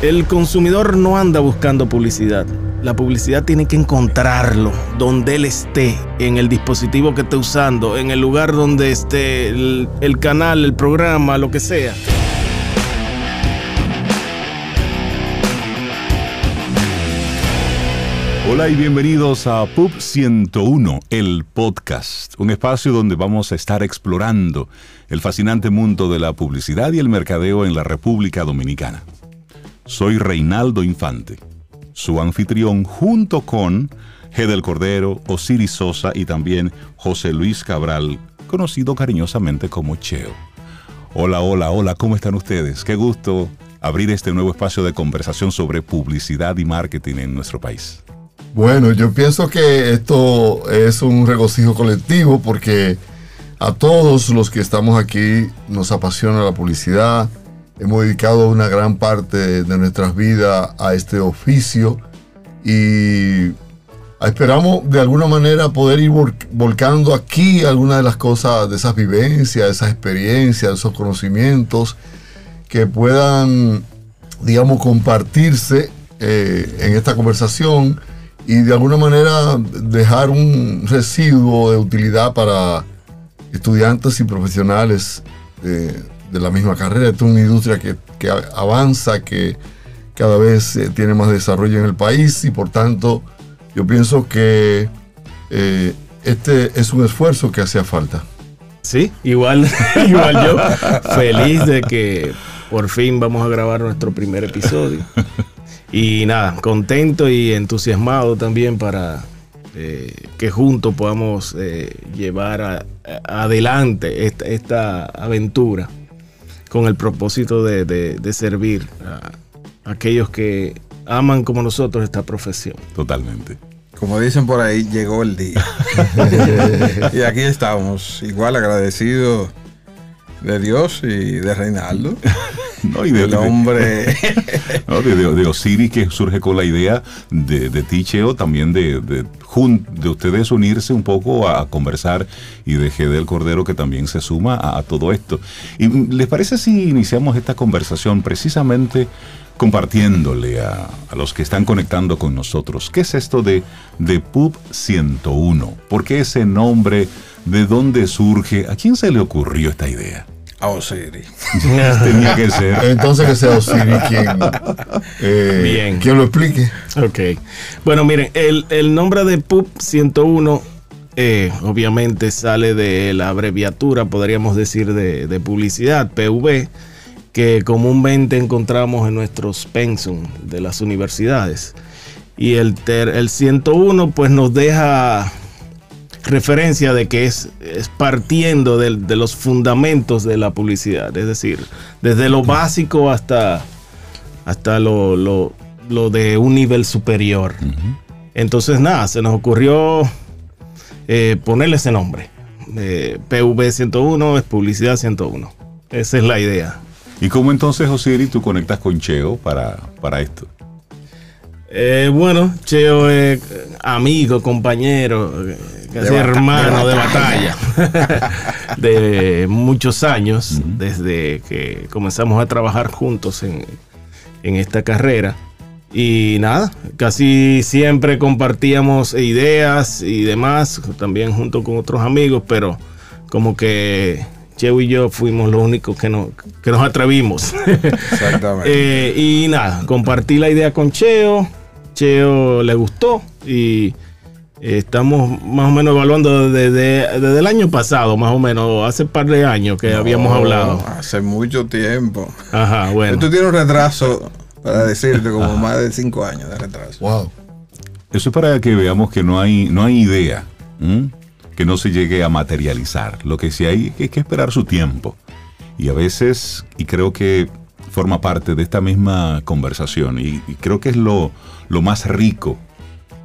El consumidor no anda buscando publicidad. La publicidad tiene que encontrarlo donde él esté, en el dispositivo que esté usando, en el lugar donde esté el, canal, el programa, lo que sea. Hola y bienvenidos a Pub 101, el podcast, un espacio donde vamos a estar explorando el fascinante mundo de la publicidad y el mercadeo en la República Dominicana. Soy Reinaldo Infante, su anfitrión junto con Gedel Cordero, Osiris Sosa y también José Luis Cabral, conocido cariñosamente como Cheo. Hola, hola, hola, ¿cómo están ustedes? Qué gusto abrir este nuevo espacio de conversación sobre publicidad y marketing en nuestro país. Bueno, yo pienso que esto es un regocijo colectivo porque a todos los que estamos aquí nos apasiona la publicidad. Hemos dedicado una gran parte de nuestras vidas a este oficio y esperamos de alguna manera poder ir volcando aquí algunas de las cosas, de esas vivencias, esas experiencias, esos conocimientos que puedan, digamos, compartirse eh, en esta conversación y de alguna manera dejar un residuo de utilidad para estudiantes y profesionales de, la misma carrera. Esta es una industria que, avanza, que cada vez eh, tiene más desarrollo en el país y por tanto yo pienso que eh, este es un esfuerzo que hacía falta. Sí, igual, igual yo, feliz de que por fin vamos a grabar nuestro primer episodio. Y nada, contento y entusiasmado también para eh, que juntos podamos llevar adelante esta, aventura con el propósito de, servir a, aquellos que aman como nosotros esta profesión. Totalmente. Como dicen por ahí, llegó el día. y aquí estamos, igual agradecidos de Dios y de Reinaldo. No, y de, el hombre. no, de, Osiris que surge con la idea de, de Ticheo, también de, de, de, ustedes unirse un poco a, conversar y de Gedel Cordero que también se suma a, todo esto. ¿Y les parece si iniciamos esta conversación precisamente compartiéndole a, a, los que están conectando con nosotros. ¿Qué es esto de, de Pub 101? ¿Por qué ese nombre? ¿De dónde surge? ¿A quién se le ocurrió esta idea? A Osiris. Tenía que ser. Entonces que sea Osiris quien, eh, Bien. quien lo explique. Ok. Bueno, miren, el, nombre de PUB 101 eh, obviamente sale de la abreviatura, podríamos decir, de, publicidad, PV, que comúnmente encontramos en nuestros pensum de las universidades. Y el, el 101 pues nos deja referencia de que es, es partiendo de, los fundamentos de la publicidad, es decir, desde lo básico hasta, hasta lo, de un nivel superior. Entonces, nada, se nos ocurrió eh, ponerle ese nombre. Eh, PV 101 es publicidad 101. Esa es la idea. ¿Y cómo entonces, Osiris, tú conectas con Cheo para, para esto? Eh, bueno, Cheo es amigo, compañero, casi hermano de batalla, de muchos años, desde que comenzamos a trabajar juntos en, esta carrera. Y nada, casi siempre compartíamos ideas y demás, también junto con otros amigos, pero como que Cheo y yo fuimos los únicos que, no, que nos atrevimos. Exactamente. Eh, y nada, compartí la idea con Cheo, Cheo le gustó y Estamos más o menos evaluando desde, el año pasado, más o menos, hace un par de años que habíamos hablado. Hace mucho tiempo. Ajá, bueno. Tú tienes un retraso, para decirte, como más de cinco años de retraso. Wow. Eso es para que veamos que no hay, no hay idea, que no se llegue a materializar. Lo que sí hay es que esperar su tiempo. Y a veces, y creo que forma parte de esta misma conversación, y, creo que es lo, lo más rico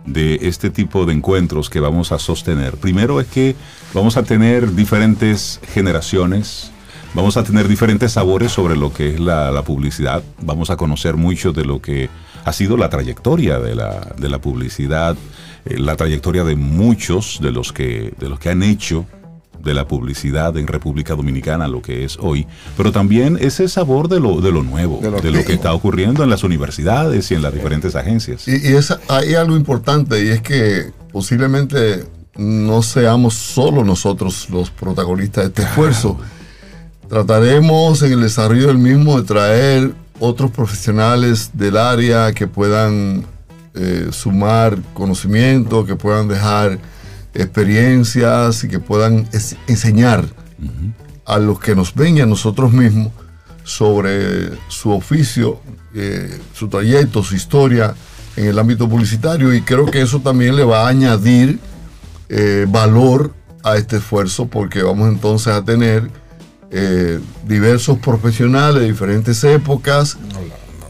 de este tipo de encuentros que vamos a sostener. Primero es que vamos a tener diferentes generaciones, vamos a tener diferentes sabores sobre lo que es la, publicidad, vamos a conocer mucho de lo que ha sido la trayectoria de la, de la publicidad, eh, la trayectoria de muchos de los que, de los que han hecho de la publicidad en República Dominicana, lo que es hoy, pero también ese sabor de lo, de lo nuevo, de lo, que está ocurriendo en las universidades y en las diferentes agencias. Y, y hay algo importante y es que posiblemente no seamos solo nosotros los protagonistas de este esfuerzo. Trataremos en el desarrollo del mismo de traer otros profesionales del área que puedan eh, sumar conocimiento, que puedan dejar experiencias y que puedan enseñar a los que nos ven y a nosotros mismos sobre su oficio, eh, su trayecto, su historia en el ámbito publicitario. Y creo que eso también le va a añadir eh, valor a este esfuerzo porque vamos entonces a tener diversos profesionales de diferentes épocas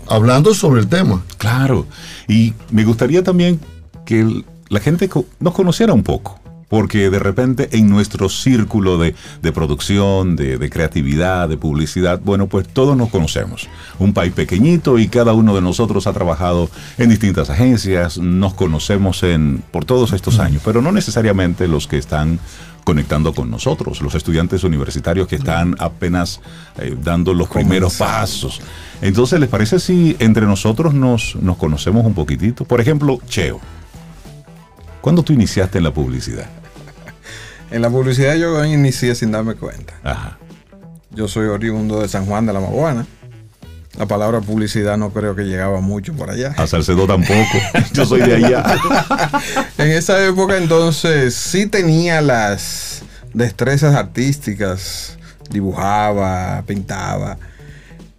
hablando sobre el tema. Claro, y me gustaría también que la gente nos conociera un poco, porque de repente en nuestro círculo de, producción, de, creatividad, de publicidad, bueno, pues todos nos conocemos. Un país pequeñito y cada uno de nosotros ha trabajado en distintas agencias, nos conocemos en, por todos estos años, pero no necesariamente los que están conectando con nosotros, los estudiantes universitarios que están apenas eh, dando los primeros pasos. Entonces, ¿les parece si entre nosotros nos, nos conocemos un poquitito? Por ejemplo, Cheo. ¿Cuándo tú iniciaste en la publicidad? En la publicidad yo inicié sin darme cuenta. Ajá. Yo soy oriundo de San Juan de la Maguana. La palabra publicidad no creo que llegaba mucho por allá. A Salcedo tampoco. Yo soy de allá. en esa época entonces sí tenía las destrezas artísticas. Dibujaba, pintaba.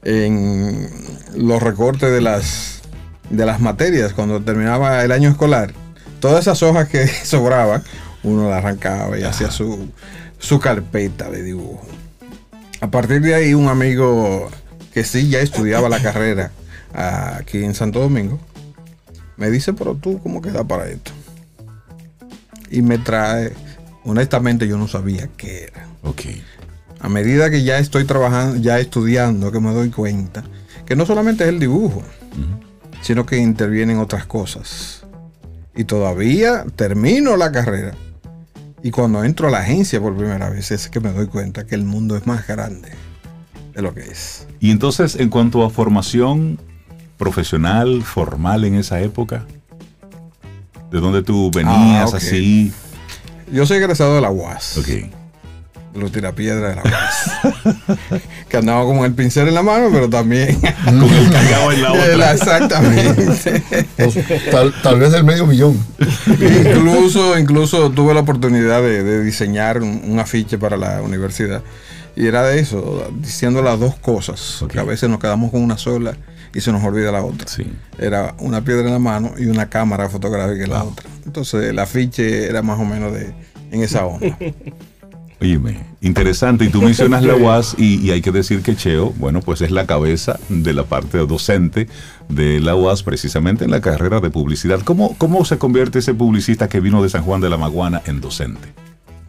En los recortes de las, de las materias cuando terminaba el año escolar. Todas esas hojas que sobraban, uno las arrancaba y hacía su, su carpeta de dibujo. A partir de ahí un amigo que sí ya estudiaba la carrera aquí en Santo Domingo, me dice, pero tú, ¿cómo queda para esto? Y me trae, honestamente yo no sabía qué era. Ok. A medida que ya estoy trabajando, ya estudiando, que me doy cuenta, que no solamente es el dibujo, sino que intervienen otras cosas. Y todavía termino la carrera. Y cuando entro a la agencia por primera vez es que me doy cuenta que el mundo es más grande de lo que es. Y entonces, en cuanto a formación profesional, formal en esa época, ¿de dónde tú venías ah, así? Yo soy egresado de la UAS. Ok. Los tirapiedras de la UAS. que andaba con el pincel en la mano, pero también con el cagado en la otra. Exactamente. Pues, tal, vez del medio millón. incluso, incluso tuve la oportunidad de, diseñar un afiche para la universidad y era de eso, diciendo las dos cosas, que a veces nos quedamos con una sola y se nos olvida la otra. Era una piedra en la mano y una cámara fotográfica en la otra. Entonces el afiche era más o menos de en esa onda. Oye, interesante. Y tú mencionas la UAS y, hay que decir que Cheo, bueno, pues es la cabeza de la parte docente de la UAS precisamente en la carrera de publicidad. ¿Cómo, cómo se convierte ese publicista que vino de San Juan de la Maguana en docente?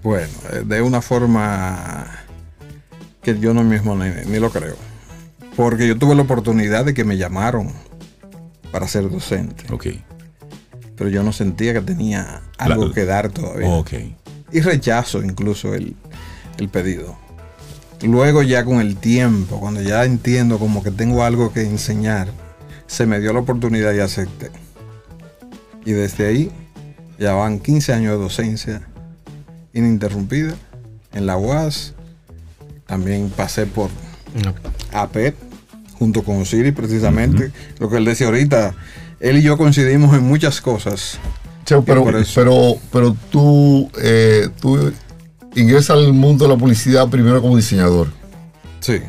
Bueno, eh, de una forma que yo no mismo ni, lo creo. Porque yo tuve la oportunidad de que me llamaron para ser docente. Ok. Pero yo no sentía que tenía algo que dar todavía. Ok. Y rechazo incluso el, el pedido. Luego ya con el tiempo, cuando ya entiendo como que tengo algo que enseñar, se me dio la oportunidad y acepté. Y desde ahí ya van 15 años de docencia ininterrumpida en la UAS, también pasé por APET, junto con Siri precisamente. Lo que él decía ahorita, él y yo coincidimos en muchas cosas. Pero, pero, pero tú, eh, tú ingresas al mundo de la publicidad primero como diseñador. Sí.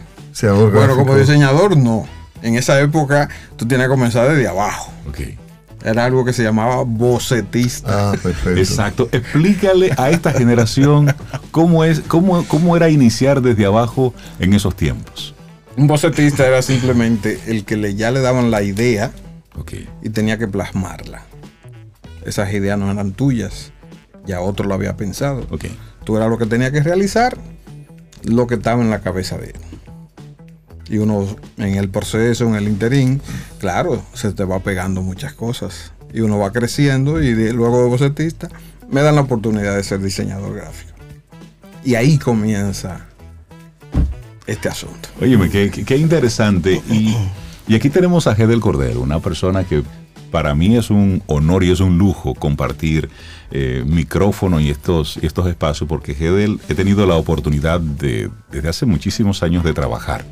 bueno, como diseñador no. En esa época tú tienes que comenzar desde abajo. Okay era algo que se llamaba bocetista. Ah, perfecto. Exacto. Explícale a esta generación cómo, es, cómo, cómo era iniciar desde abajo en esos tiempos. Un bocetista era simplemente el que le, ya le daban la idea y tenía que plasmarla. Esas ideas no eran tuyas, ya otro lo había pensado. Tú eras lo que tenía que realizar, lo que estaba en la cabeza de él y uno en el proceso, en el interín, claro, se te va pegando muchas cosas y uno va creciendo y luego de bocetista me dan la oportunidad de ser diseñador gráfico. Y ahí comienza este asunto. Óyeme, qué, qué- interesante. Y, y aquí tenemos a Gedel Cordero, una persona que para mí es un honor y es un lujo compartir eh, micrófono y estos, estos espacios, porque Gedel he tenido la oportunidad de, desde hace muchísimos años de trabajar.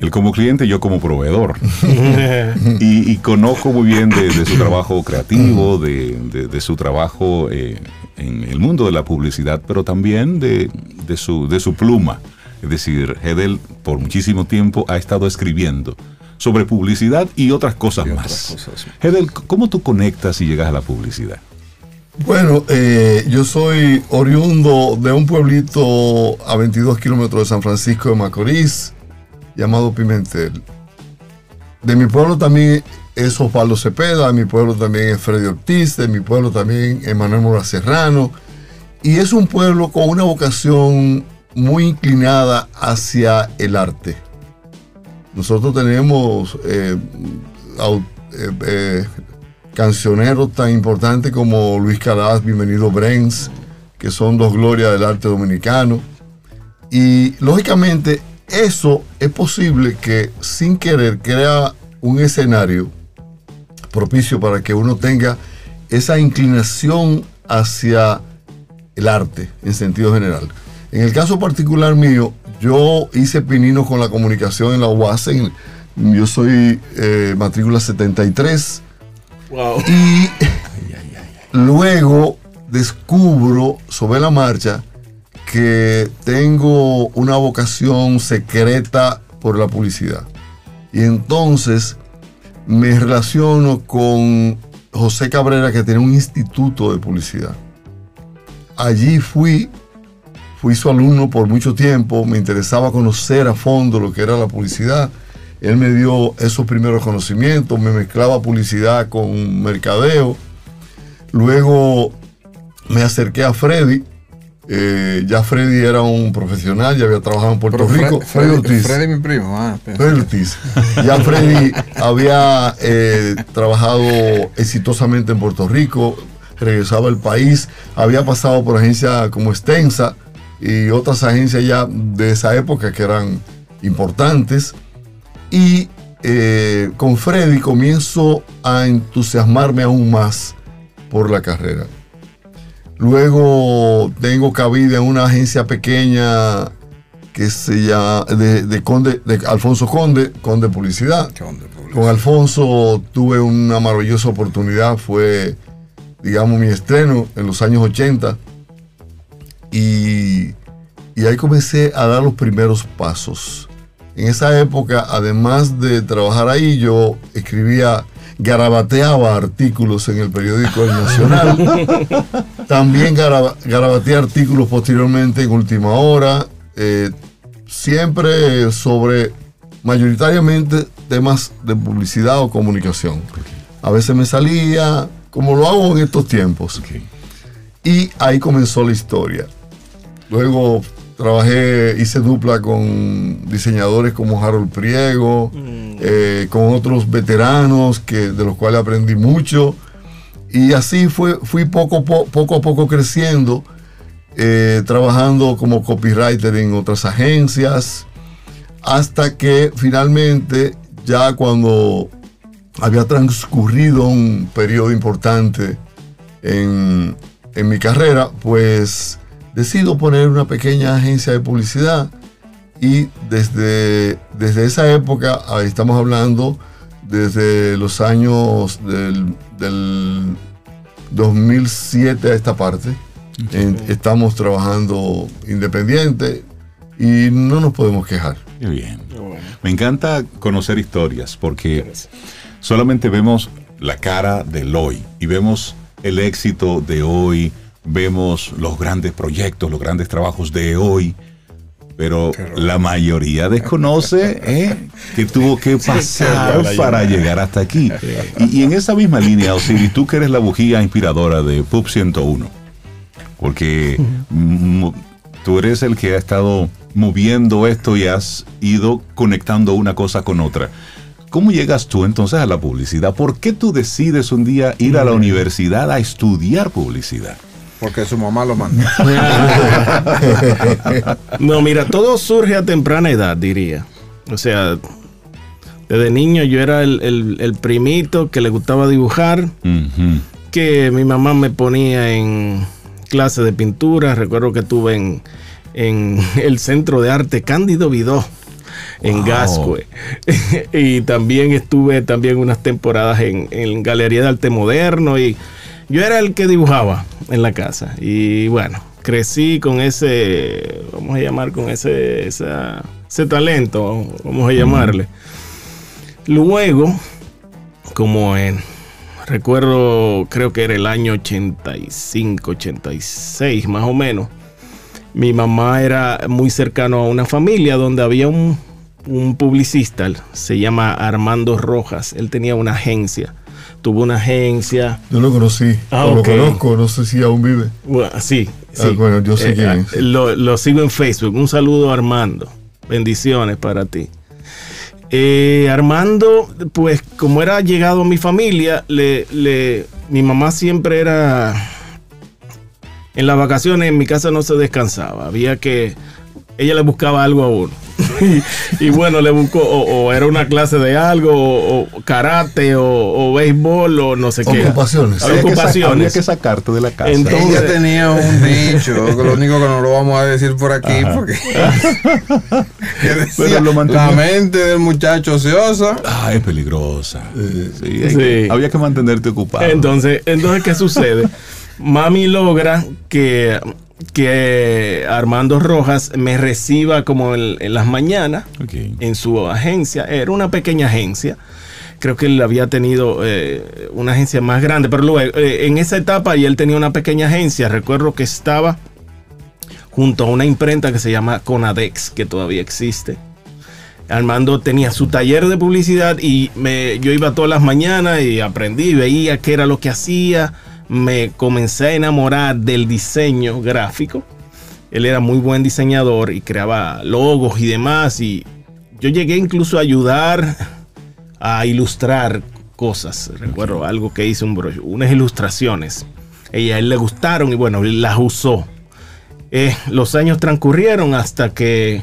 Él como cliente, yo como proveedor. y, y conozco muy bien de, de su trabajo creativo, de, de- de su trabajo eh, en el mundo de la publicidad, pero también de, de su, de su pluma. Es decir, Hedel por muchísimo tiempo ha estado escribiendo sobre publicidad y otras cosas Y más. otras cosas. Hedel, ¿cómo tú conectas y llegas a la publicidad? Bueno, eh, yo soy oriundo de un pueblito a 22 kilómetros de San Francisco de Macorís, llamado Pimentel. De mi pueblo también es Osvaldo Cepeda, de mi pueblo también es Freddy Ortiz, de mi pueblo también es Manuel Mora Serrano. Y es un pueblo con una vocación muy inclinada hacia el arte. Nosotros tenemos eh, eh, eh, cancioneros tan importantes como Luis Calaz, Bienvenido Brens, que son dos glorias del arte dominicano. Y lógicamente eso es posible que sin querer crea un escenario propicio para que uno tenga esa inclinación hacia el arte en sentido general. En el caso particular mío, yo hice pinino con la comunicación en la UAS. en- yo soy eh, matrícula 73 Wow. y luego descubro sobre la marcha que tengo una vocación secreta por la publicidad. Y entonces me relaciono con José Cabrera, que tiene un instituto de publicidad. Allí fui, fui su alumno por mucho tiempo, me interesaba conocer a fondo lo que era la publicidad. Él me dio esos primeros conocimientos, me mezclaba publicidad con mercadeo. Luego me acerqué a Freddy. eh, ya Freddy era un profesional, ya había trabajado en Puerto Pero Rico. Freddy, Ortiz. Freddy, mi primo. Ah, pensé. Freddy Ortiz. Ya Freddy había eh, trabajado exitosamente en Puerto Rico, regresaba al país, había pasado por agencias como Extensa y otras agencias ya de esa época que eran importantes. Y eh, con Freddy comienzo a entusiasmarme aún más por la carrera. Luego tengo cabida en una agencia pequeña que se llama de, de Conde, de Alfonso Conde, Conde Publicidad. ¿Qué onda, Pablo? Con Alfonso tuve una maravillosa oportunidad, fue, digamos, mi estreno en los años 80. Y, y ahí comencé a dar los primeros pasos. En esa época, además de trabajar ahí, yo escribía, garabateaba artículos en el periódico El Nacional. También garaba- garabateé artículos posteriormente en Última Hora. eh, siempre sobre mayoritariamente temas de publicidad o comunicación. A veces me salía, como lo hago en estos tiempos. Y ahí comenzó la historia. Luego trabajé, hice dupla con diseñadores como Harold Priego, eh, con otros veteranos que, de los cuales aprendí mucho. Y así fue, fui poco, po- poco a poco creciendo, eh, trabajando como copywriter en otras agencias, hasta que finalmente, ya cuando había transcurrido un periodo importante en, en mi carrera, pues decido poner una pequeña agencia de publicidad y desde, desde esa época, ahí estamos hablando desde los años del, del 2007 a esta parte, en- estamos trabajando independiente y no nos podemos quejar. Qué bien. Bueno. Me encanta conocer historias porque solamente vemos la cara del hoy y vemos el éxito de hoy, vemos los grandes proyectos, los grandes trabajos de hoy, pero la mayoría desconoce eh, que tuvo que pasar para para llegar. hasta aquí. Y, y en esa misma línea, Osiris, tú que eres la bujía inspiradora de PUB 101, porque mm, tú eres el que ha estado moviendo esto y has ido conectando una cosa con otra. ¿Cómo llegas tú entonces a la publicidad? ¿Por qué tú decides un día ir a la universidad a estudiar publicidad? Porque su mamá lo mandó. no, mira, todo surge a temprana edad, diría. O sea, desde niño yo era el, primito que le gustaba dibujar, que mi mamá me ponía en clase de pintura. Recuerdo que estuve en, en el Centro de Arte Cándido Vidó en Gascue. y también estuve también unas temporadas en, en, Galería de Arte Moderno y yo era el que dibujaba en la casa. Y bueno, crecí con ese, vamos a llamar, con ese, ese talento, vamos a llamarle. Luego, como en, recuerdo, creo que era el año 85, 86 más o menos, mi mamá era muy cercano a una familia donde había un, publicista, se llama Armando Rojas, él tenía una agencia tuvo una agencia. Yo lo conocí, ah, lo conozco, no sé si aún vive. Bueno, sí, ah, bueno, yo sé eh, quién es. Lo, lo, sigo en Facebook. Un saludo Armando. Bendiciones para ti. Eh, Armando, pues como era llegado a mi familia, le, le, mi mamá siempre era... En las vacaciones en mi casa no se descansaba. Había que... Ella le buscaba algo a uno. y, bueno, le buscó, o, era una clase de algo, o, karate, o, béisbol, o no sé qué. Ocupaciones. Había, ocupaciones. Que, sacarte de la casa. Entonces tenía un dicho, lo único que no lo vamos a decir por aquí, porque la mente del muchacho ociosa. Ah, es peligrosa. sí, había que mantenerte ocupado. Entonces, entonces ¿qué sucede? Mami logra que que Armando Rojas me reciba como en, las mañanas en su agencia. Era una pequeña agencia. Creo que él había tenido eh, una agencia más grande, pero luego eh, en esa etapa y él tenía una pequeña agencia. Recuerdo que estaba junto a una imprenta que se llama Conadex, que todavía existe. Armando tenía su taller de publicidad y me, yo iba todas las mañanas y aprendí, veía qué era lo que hacía me comencé a enamorar del diseño gráfico. Él era muy buen diseñador y creaba logos y demás. Y yo llegué incluso a ayudar a ilustrar cosas. Recuerdo algo que hice, un unas ilustraciones. Y a él le gustaron y bueno, las usó. Eh, los años transcurrieron hasta que,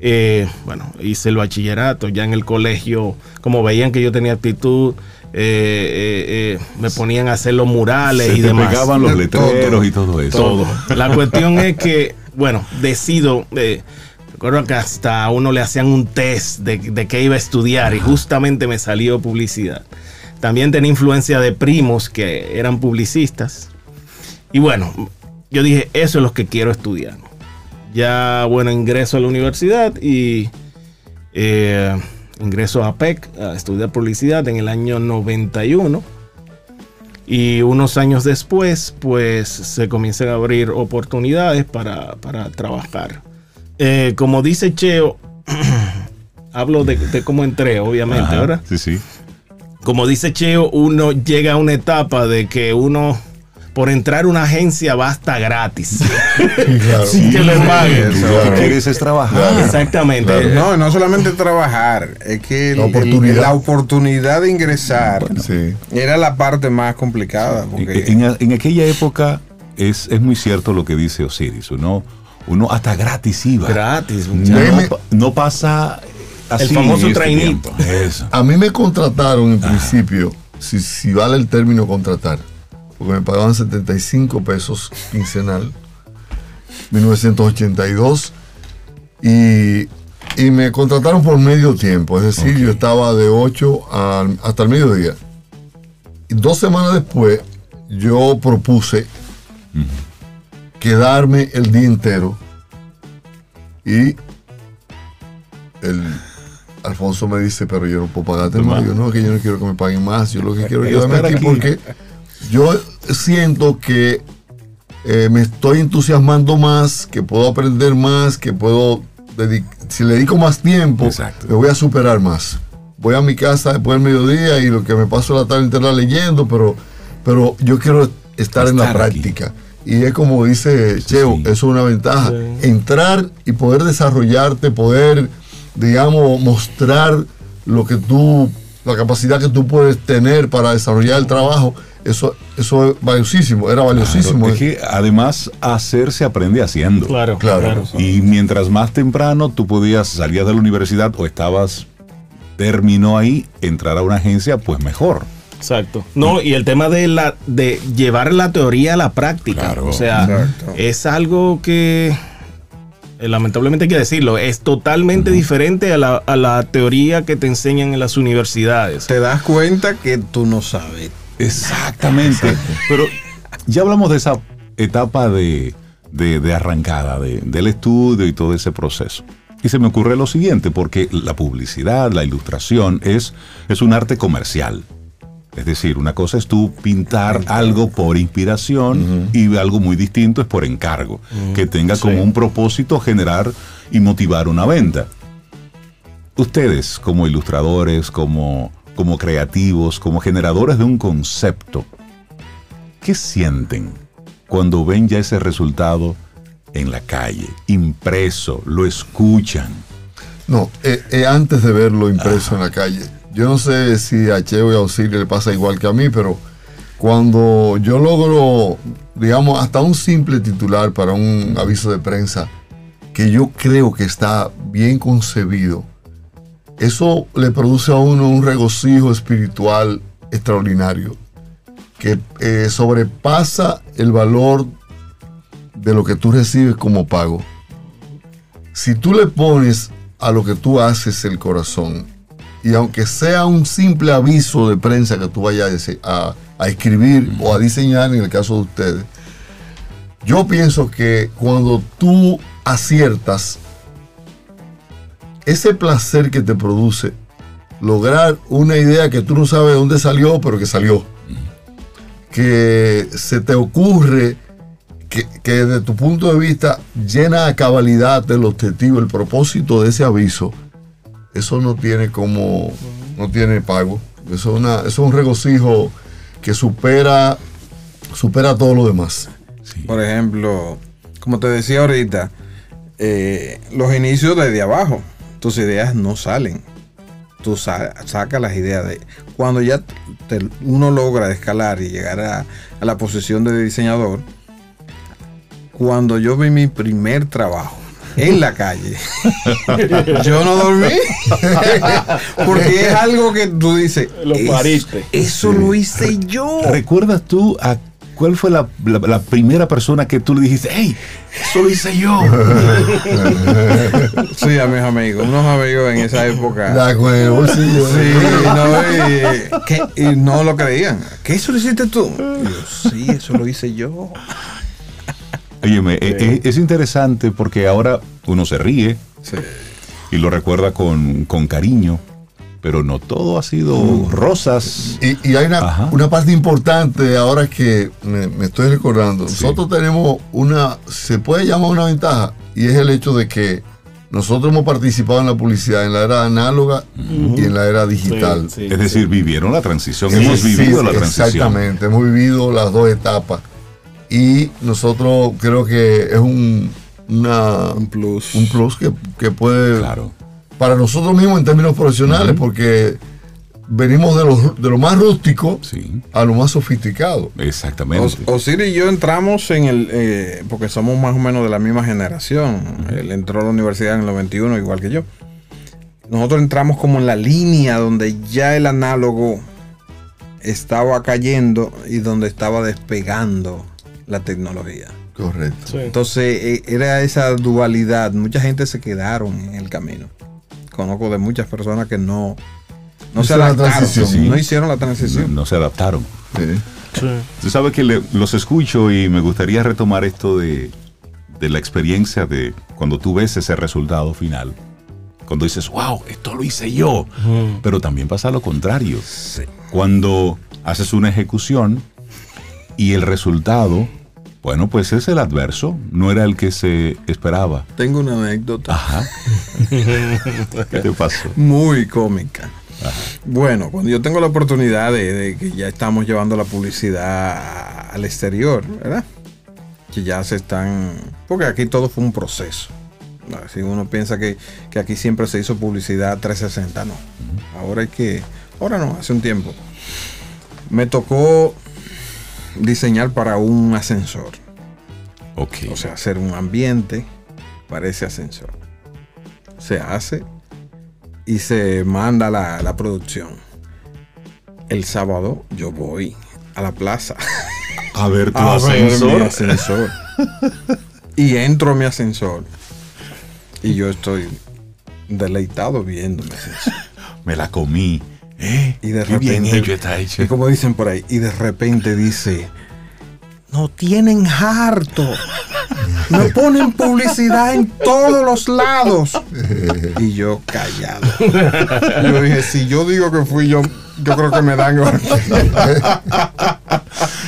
eh, bueno, hice el bachillerato ya en el colegio. Como veían que yo tenía actitud, eh, eh, eh, me ponían a hacer los murales y demás. pegaban los letreros y todo eso. Todo. La cuestión es que, bueno, decido. recuerdo que hasta a uno le hacían un test de, de qué iba a estudiar y justamente me salió publicidad. También tenía influencia de primos que eran publicistas. Y bueno, yo dije, eso es lo que quiero estudiar. Ya, bueno, ingreso a la universidad y ingreso a PEC a estudiar publicidad en el año 91. Y unos años después, pues se comienzan a abrir oportunidades para, trabajar. Eh, como dice Cheo, hablo de, cómo entré, obviamente, ¿verdad? Sí, sí. Como dice Cheo, uno llega a una etapa de que uno por entrar a una agencia basta gratis. Sin que le paguen. Lo que quieres es trabajar. Exactamente. No, no solamente trabajar, es que la oportunidad, de ingresar era la parte más complicada. En, aquella época es, es muy cierto lo que dice Osiris, ¿no? Uno hasta gratis iba. Gratis, no, no, pasa así. El famoso este trainito. A mí me contrataron en principio, si, si vale el término contratar porque me pagaban 75 pesos quincenal, 1982, y, me contrataron por medio tiempo, es decir, yo estaba de 8 hasta el mediodía. Y dos semanas después, yo propuse quedarme el día entero y el Alfonso me dice, pero yo no puedo pagarte más. Yo no, que yo no quiero que me paguen más. Yo lo que quiero es quedarme aquí, aquí porque yo siento que eh, me estoy entusiasmando más, que puedo aprender más, que puedo, si le dedico más tiempo, me voy a superar más. Voy a mi casa después del mediodía y lo que me paso la tarde entera leyendo, pero, pero yo quiero estar, en la práctica. Y es como dice Cheo, eso es una ventaja. Entrar y poder desarrollarte, poder, digamos, mostrar lo que tú la capacidad que tú puedes tener para desarrollar el trabajo, eso, eso es valiosísimo, era valiosísimo. Claro, es que además hacer se aprende haciendo. Claro, Claro. claro. Y mientras más temprano tú podías salir de la universidad o estabas terminó ahí, entrar a una agencia, pues mejor. Exacto. No, y el tema de la de llevar la teoría a la práctica. Claro. o sea, Exacto. es algo que eh, lamentablemente hay que decirlo, es totalmente diferente a la, a la teoría que te enseñan en las universidades. Te das cuenta que tú no sabes. Exactamente. Pero ya hablamos de esa etapa de, de- de arrancada, de- del estudio y todo ese proceso. Y se me ocurre lo siguiente, porque la publicidad, la ilustración es, es un arte comercial. Es decir, una cosa es tú pintar algo por inspiración y algo muy distinto es por encargo, que tenga como Sí. un propósito generar y motivar una venta. Ustedes como ilustradores, como, como creativos, como generadores de un concepto, ¿qué sienten cuando ven ya ese resultado en la calle, impreso, lo escuchan? No, eh, eh, antes de verlo impreso en la calle. Yo no sé si a Cheo y a Osiris le pasa igual que a mí, pero cuando yo logro, digamos, hasta un simple titular para un aviso de prensa, que yo creo que está bien concebido, eso le produce a uno un regocijo espiritual extraordinario, que eh, sobrepasa el valor de lo que tú recibes como pago. Si tú le pones a lo que tú haces el corazón, y aunque sea un simple aviso de prensa que tú vayas a, a escribir o a diseñar en el caso de ustedes, yo pienso que cuando tú aciertas, ese placer que te produce lograr una idea que tú no sabes de dónde salió, pero que salió, que se te ocurre que, que desde tu punto de vista llena a cabalidad del objetivo, el propósito de ese aviso, eso no tiene como, no tiene pago. Eso es, eso es un regocijo que supera, supera todo lo demás. Por ejemplo, como te decía ahorita, eh, los inicios desde abajo, tus ideas no salen. Tú sa- sacas las ideas de... Cuando ya te- uno logra escalar y llegar a, a la posición de diseñador, cuando yo vi mi primer trabajo en la calle, yo no dormí. Porque es algo que tú dices, Lo "Es- pariste". Eso lo hice yo. ¿Recuerdas tú a cuál fue la, la- la primera persona que tú le dijiste, hey, eso lo hice yo? Sí, a mis amigos, unos amigos en esa época. Con el bolsillo. Sí, no, y, ¿qué? Y no lo creían. ¿Qué eso lo hiciste tú? Y yo, sí, eso lo hice yo. Óyeme, eh, eh, es interesante porque ahora uno se ríe Sí. y lo recuerda con, con cariño, pero no todo ha sido rosas. Y, y hay una, una parte importante ahora que me, me estoy recordando. Nosotros tenemos una, se puede llamar una ventaja, y es el hecho de que nosotros hemos participado en la publicidad en la era análoga y en la era digital. Sí, sí, es decir, vivieron la transición, Sí, hemos vivido sí, la transición. Exactamente, hemos vivido las dos etapas. Y nosotros creo que es un, una, Un plus. un plus que, que puede, Claro. Para nosotros mismos en términos profesionales, porque venimos de lo, de lo más rústico Sí, a lo más sofisticado. exactamente. Os- Osiris y yo entramos en el. eh, porque somos más o menos de la misma generación. Él entró a la universidad en el 91, igual que yo. Nosotros entramos como en la línea donde ya el análogo estaba cayendo y donde estaba despegando la tecnología. Correcto. sí. Entonces eh, era esa dualidad. Mucha gente se quedaron en el camino. Conozco de muchas personas que no, no se adaptaron. Sí. No hicieron la transición. no se adaptaron. Sí. Sí. Tú sabes que le- los escucho y me gustaría retomar esto de, de la experiencia de cuando tú ves ese resultado final. Cuando dices, wow, esto lo hice yo. Pero también pasa lo contrario. Cuando haces una ejecución y el resultado, bueno, pues es el adverso, no era el que se esperaba. Tengo una anécdota. Ajá. ¿Qué te pasó? muy cómica. Bueno, cuando yo tengo la oportunidad de, de que ya estamos llevando la publicidad al exterior, ¿verdad? Que ya se están... Porque aquí todo fue un proceso. Si uno piensa que, que aquí siempre se hizo publicidad 360, no. Ahora hay que ahora no, hace un tiempo, me tocó diseñar para un ascensor. Ok. O sea, hacer un ambiente para ese ascensor. Se hace y se manda la, la producción. El sábado yo voy a la plaza a ver tu a ver ascensor. mi ascensor. y entro a mi ascensor. Y yo estoy deleitado viendo mi ascensor. Me la comí. Eh, Y de bien repente- hecho está hecho. Y como dicen por ahí, y de repente dice, no tienen harto. No ponen publicidad en todos los lados. Y yo callado. Yo dije, si yo digo que fui yo, yo creo que me dan.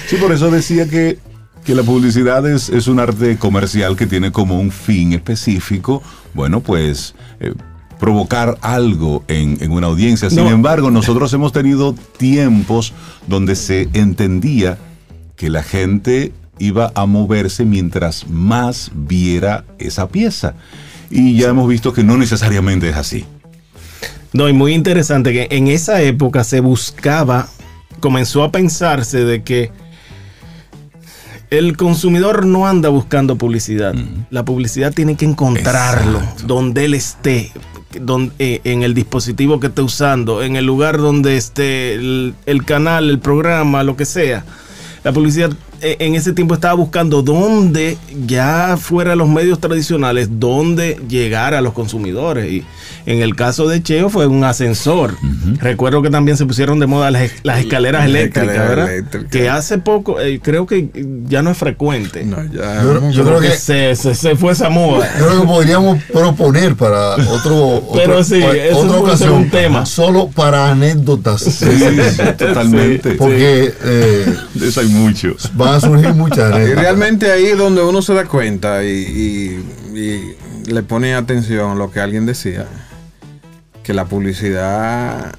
Sí, por eso decía que, que la publicidad es, es un arte comercial que tiene como un fin específico, bueno, pues eh, provocar algo en, en una audiencia. Sin No. embargo, nosotros hemos tenido tiempos donde se entendía que la gente iba a moverse mientras más viera esa pieza. Y ya hemos visto que no necesariamente es así. No, y muy interesante que en esa época se buscaba, comenzó a pensarse de que el consumidor no anda buscando publicidad. La publicidad tiene que encontrarlo Exacto. donde él esté, donde, eh, en el dispositivo que esté usando, en el lugar donde esté el, el canal, el programa, lo que sea. La publicidad en ese tiempo estaba buscando dónde, ya fuera los medios tradicionales, dónde llegar a los consumidores. Y en el caso de Cheo fue un ascensor. Recuerdo que también se pusieron de moda las, las escaleras Las eléctricas, escaleras ¿verdad? eléctricas. Que hace poco, eh, creo que ya no es frecuente. No, ya. Yo- creo que- se, se- se fue esa moda. Yo creo que podríamos proponer para otro, Pero otro- sí, eso otra puede ser ocasión, un tema. solo para anécdotas, Sí, totalmente. porque eh, De eso hay muchos. Van a surgir muchas Y realmente ahí es donde uno se da cuenta y, y- y le pone atención a lo que alguien decía, que la publicidad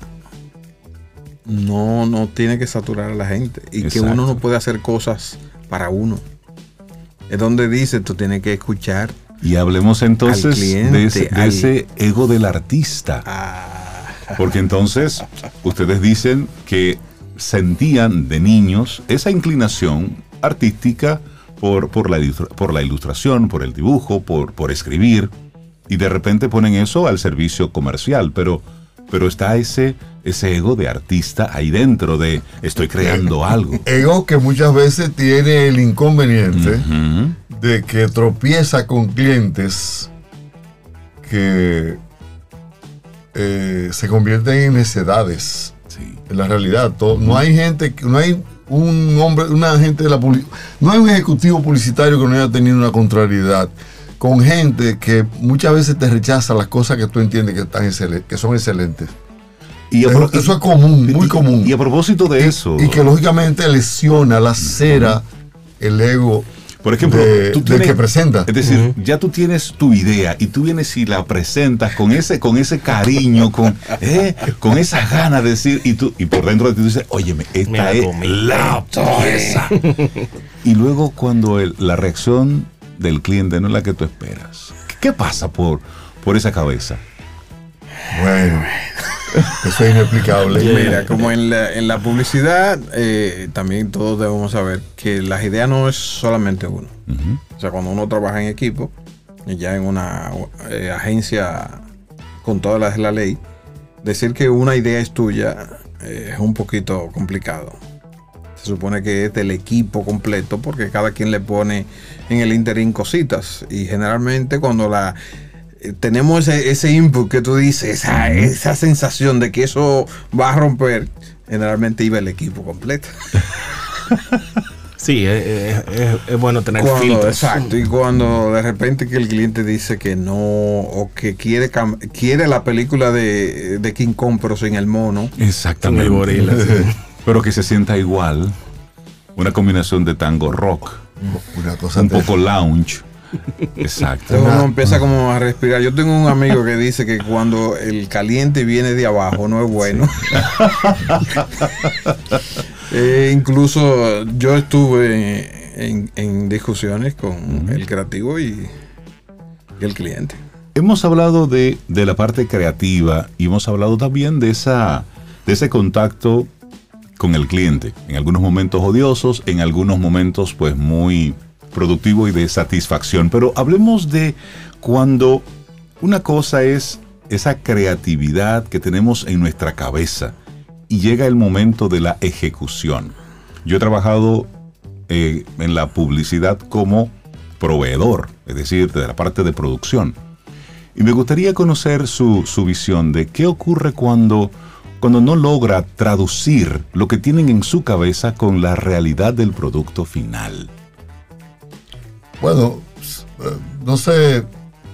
no, no tiene que saturar a la gente y que uno no puede hacer cosas para uno. Es donde dice, tú tienes que escuchar Y hablemos entonces Al cliente, de, ese, de al- ese ego del artista. a... Porque entonces ustedes dicen que sentían de niños esa inclinación artística por, por, la, por la ilustración, por el dibujo, por, por escribir, y de repente ponen eso al servicio comercial, pero, pero está ese, ese ego de artista ahí dentro de estoy creando algo. Ego que muchas veces tiene el inconveniente de que tropieza con clientes que eh, se convierten en necedades. Sí. En la realidad, todo- no hay gente, no hay un hombre, una gente de la no hay un ejecutivo publicitario que no haya tenido una contrariedad con gente que muchas veces te rechaza las cosas que tú entiendes que están excel- que son excelentes. Y a Eso, es común, muy y- común. Y a propósito de eso, y que lógicamente lesiona, lacera el ego por ejemplo, de- tú del tienes- que presenta. Es decir, ya tú tienes tu idea y tú vienes y la presentas con ese, con ese cariño, con, eh, con esa gana de decir, y tú, y por dentro de ti dices, óyeme, Me esta la es comí. la pieza. y luego cuando el- la reacción del cliente no es la que tú esperas. ¿Qué pasa por, por esa cabeza? Bueno, eso es inexplicable. Mira, como en la, en la publicidad, eh, también todos debemos saber que las ideas no es solamente uno. O sea, cuando uno trabaja en equipo, ya en una eh, agencia con todas las de la ley, decir que una idea es tuya eh, es un poquito complicado. Se supone que es del equipo completo porque cada quien le pone en el interín cositas. Y generalmente cuando la tenemos ese, ese input que tú dices, esa, esa sensación de que eso va a romper, generalmente iba el equipo completo. Sí, es, es- es- es bueno tener Cuando- filtros. exacto, y cuando de repente que el cliente dice que no, o que quiere, cam- quiere la película de, de King Kong pero sin el mono, Exactamente. El gorila, sí. Pero que se sienta igual. Una combinación de tango rock, Una cosa un poco lounge. Exacto. entonces uno empieza como a respirar. Yo tengo un amigo que dice que cuando el caliente viene de abajo no es bueno. Eh, incluso yo estuve en, en discusiones con el creativo y, y el cliente. Hemos hablado de, de la parte creativa y hemos hablado también de esa, de ese contacto con el cliente. En algunos momentos odiosos, en algunos momentos pues muy productivo y de satisfacción. Pero hablemos de cuando una cosa es esa creatividad que tenemos en nuestra cabeza y llega el momento de la ejecución. Yo he trabajado eh, en la publicidad como proveedor, es decir, de la parte de producción. Y me gustaría conocer su, su visión de qué ocurre cuando cuando no logra traducir lo que tienen en su cabeza con la realidad del producto final? Bueno, eh, no sé,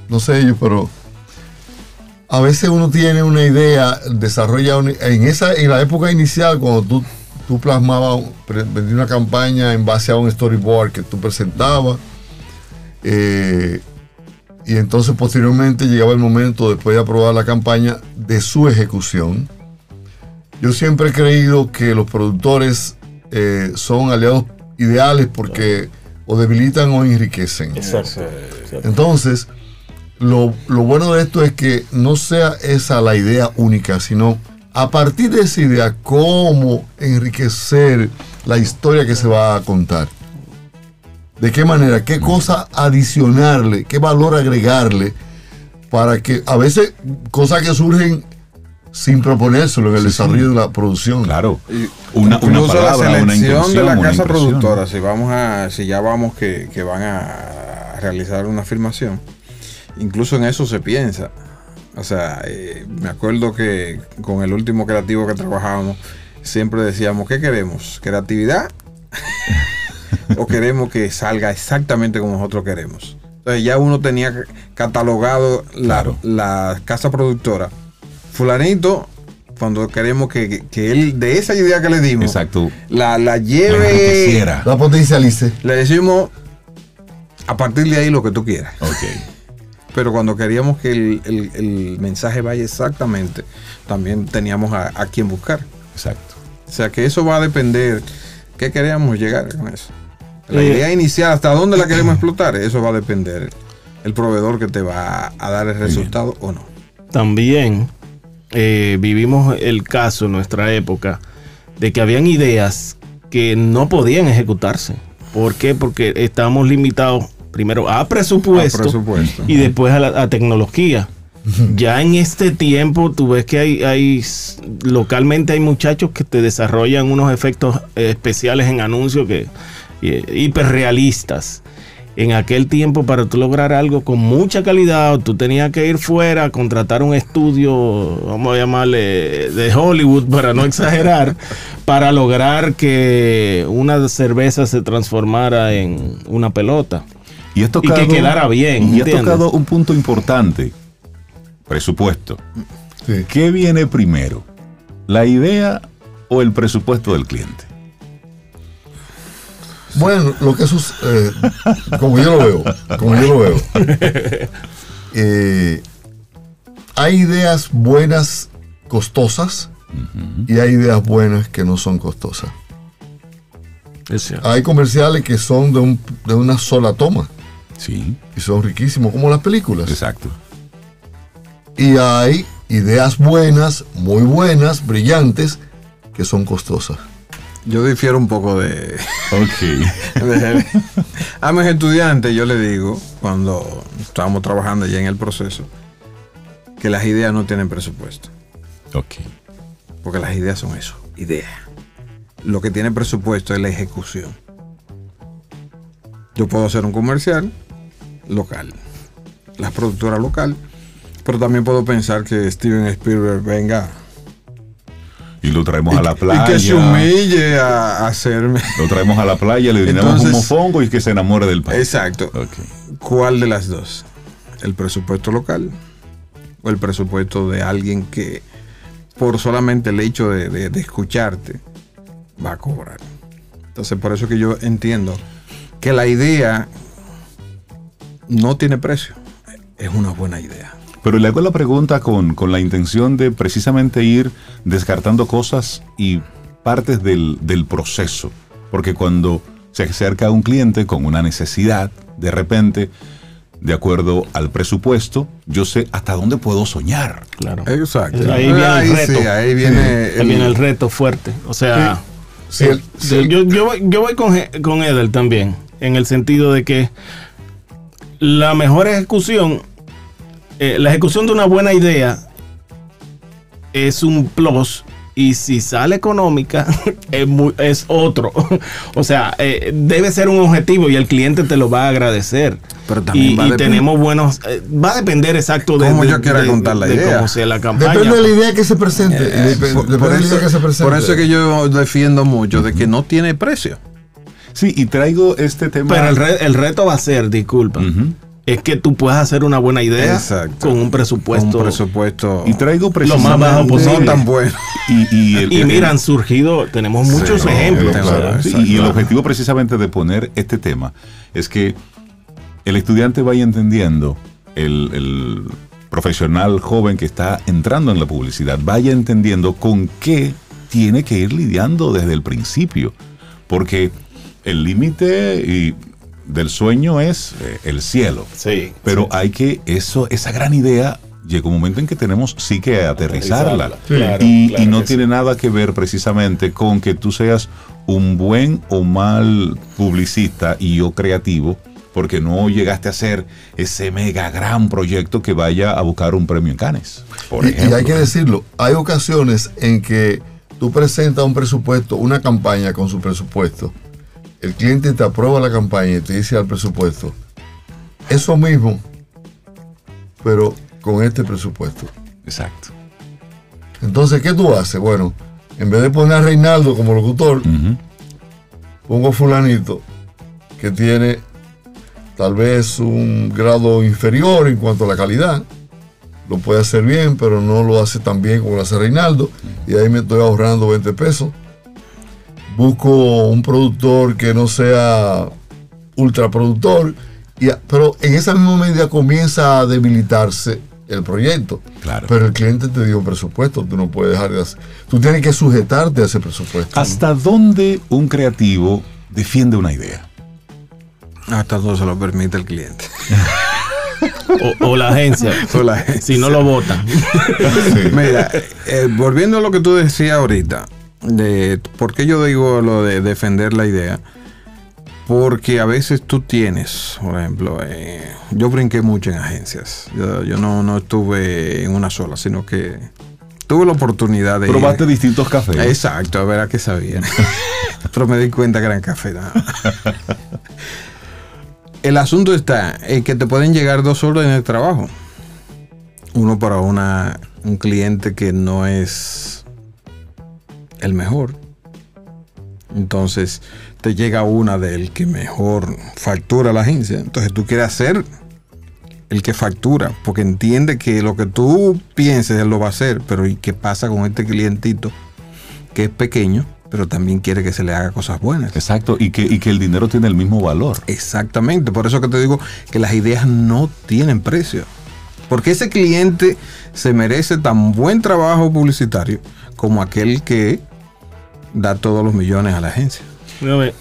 no sé yo, pero a veces uno tiene una idea, desarrolla en esa, en la época inicial cuando tú, tú plasmabas, una campaña en base a un storyboard que tú presentabas. Eh, y entonces posteriormente llegaba el momento, después de aprobar la campaña, de su ejecución. Yo siempre he creído que los productores eh, son aliados ideales porque o debilitan o enriquecen. Exacto. Entonces, lo, bueno de esto es que no sea esa la idea única, sino a partir de esa idea, cómo enriquecer la historia que se va a contar. ¿De qué manera? ¿Qué cosa adicionarle? ¿Qué valor agregarle? Para que a veces cosas que surgen sin proponérselo en el desarrollo de la producción. Claro. Una, una palabra, la selección de la casa productora, si vamos a, si ya vamos que, que van a realizar una filmación, incluso en eso se piensa. O sea, eh, me acuerdo que con el último creativo que trabajábamos, siempre decíamos, ¿qué queremos? ¿Creatividad? ¿O queremos que salga exactamente como nosotros queremos? Entonces ya uno tenía catalogado la, la casa productora fulanito, cuando queremos que, él, de esa idea que le dimos, Exacto. La, la lleve, la potencialice. Le decimos, a partir de ahí lo que tú quieras. Ok. Pero cuando queríamos que el, mensaje vaya exactamente, también teníamos a, a quien buscar. Exacto. O sea que eso va a depender, ¿qué queríamos llegar con eso? La eh, idea inicial, hasta dónde la queremos explotar, eso va a depender el proveedor que te va a dar el resultado o no. También eh, vivimos el caso en nuestra época de que habían ideas que no podían ejecutarse. ¿Por qué? Porque estábamos limitados primero a presupuesto, y después a, la, tecnología. Ya en este tiempo tú ves que hay, hay localmente hay muchachos que te desarrollan unos efectos especiales en anuncios que hiperrealistas en aquel tiempo para tú lograr algo con mucha calidad, tú tenías que ir fuera, contratar un estudio, vamos a llamarle de Hollywood para no exagerar, para lograr que una cerveza se transformara en una pelota. Y, esto que quedara bien. Y ha tocado un punto importante, presupuesto. ¿Qué viene primero? ¿La idea o el presupuesto del cliente? Bueno, lo que es, eh, como yo lo veo, como yo lo veo, eh, hay ideas buenas costosas y hay ideas buenas que no son costosas. hay comerciales que son de, de, una sola toma. Sí. Y son riquísimos, como las películas. Exacto. Y hay ideas buenas, muy buenas, brillantes, que son costosas. Yo difiero un poco de. Ok. a mis estudiantes, yo le digo, cuando estábamos trabajando ya en el proceso, que las ideas no tienen presupuesto. Ok. Porque las ideas son eso, ideas. Lo que tiene presupuesto es la ejecución. Yo puedo hacer un comercial local, la productora local, pero también puedo pensar que Steven Spielberg venga y lo traemos a la playa. Y que se humille a, hacerme. Lo traemos a la playa, le dinamos un mofongo y que se enamore del país. Exacto. ¿Cuál de las dos? ¿El presupuesto local o el presupuesto de alguien que por solamente el hecho de, escucharte va a cobrar? Entonces, por eso que yo entiendo que la idea no tiene precio. Es una buena idea. Pero le hago la pregunta con, la intención de precisamente ir descartando cosas y partes del, proceso. Porque cuando se acerca a un cliente con una necesidad, de repente de acuerdo al presupuesto, yo sé hasta dónde puedo soñar. Claro. Exacto. Ahí viene el sí, reto. ahí viene Ahí viene el reto fuerte. O sea, el- yo, yo, voy- yo voy con, con Edel también, en el sentido de que la mejor ejecución, eh, la ejecución de una buena idea es un plus. Y si sale económica, es, muy- es otro. o sea, eh, debe ser un objetivo y el cliente te lo va a agradecer. Pero también y, va tenemos buenos. eh, va a depender exacto de Cómo de- yo quiera de- contar la de idea. cómo sea la campaña. depende de la idea que se presente. Eh, dep- por, eso, que se presente. por eso es que yo defiendo mucho de que no tiene precio. Sí, y traigo este tema. Pero el, re- el reto va a ser, disculpa, Ujú. Es que tú puedas hacer una buena idea Exacto. con un presupuesto. un presupuesto Y traigo Lo precisamente. más bajo no posible. tan bueno. Y, y el- Y el- mira, han surgido, tenemos muchos ejemplos. claro, Sí, y el objetivo precisamente de poner este tema es que el estudiante vaya entendiendo, el, el profesional joven que está entrando en la publicidad, vaya entendiendo con qué tiene que ir lidiando desde el principio. Porque el límite y- del sueño es eh, el cielo. sí, Pero sí. hay que, eso, esa gran idea, llega un momento en que tenemos sí que aterrizarla. Aterrizarla, claro, y, claro y no tiene nada que ver precisamente con que tú seas un buen o mal publicista y o creativo, porque no llegaste a hacer ese mega gran proyecto que vaya a buscar un premio en Cannes. Por Y- y, ejemplo. hay que decirlo, hay ocasiones en que tú presentas un presupuesto, una campaña con su presupuesto. El cliente te aprueba la campaña y te dice al presupuesto, eso mismo, pero con este presupuesto. Exacto. Entonces, ¿qué tú haces? Bueno, en vez de poner a Reinaldo como locutor, pongo a fulanito que tiene tal vez un grado inferior en cuanto a la calidad. Lo puede hacer bien, pero no lo hace tan bien como lo hace Reinaldo. Y ahí me estoy ahorrando 20 pesos. Busco un productor que no sea ultraproductor. Y, a- pero en esa misma medida comienza a debilitarse el proyecto. Claro. Pero el cliente te dio un presupuesto, tú no puedes dejar de hacer. Tú tienes que sujetarte a ese presupuesto. ¿Hasta dónde un creativo defiende una idea? Hasta todo se lo permite el cliente. o, o la agencia, O la agencia. si no lo votan. Mira, eh, volviendo a lo que tú decías ahorita, de por qué yo digo lo de defender la idea. Porque a veces tú tienes, por ejemplo, eh, yo brinqué mucho en agencias. Yo, yo no, no estuve en una sola, sino que tuve la oportunidad de... Probaste distintos cafés. Exacto, a ver a qué sabían. Pero me di cuenta que eran café. El asunto está en que te pueden llegar dos órdenes de trabajo. Uno para una, un cliente que no es el mejor. Entonces te llega una del que mejor factura la agencia. Entonces tú quieres hacer el que factura, porque entiende que lo que tú pienses él lo va a hacer, pero ¿y qué pasa con este clientito que es pequeño, pero también quiere que se le haga cosas buenas? Exacto, y que, y que el dinero tiene el mismo valor. Exactamente, por eso que te digo que las ideas no tienen precio. Porque ese cliente se merece tan buen trabajo publicitario como aquel que da todos los millones a la agencia.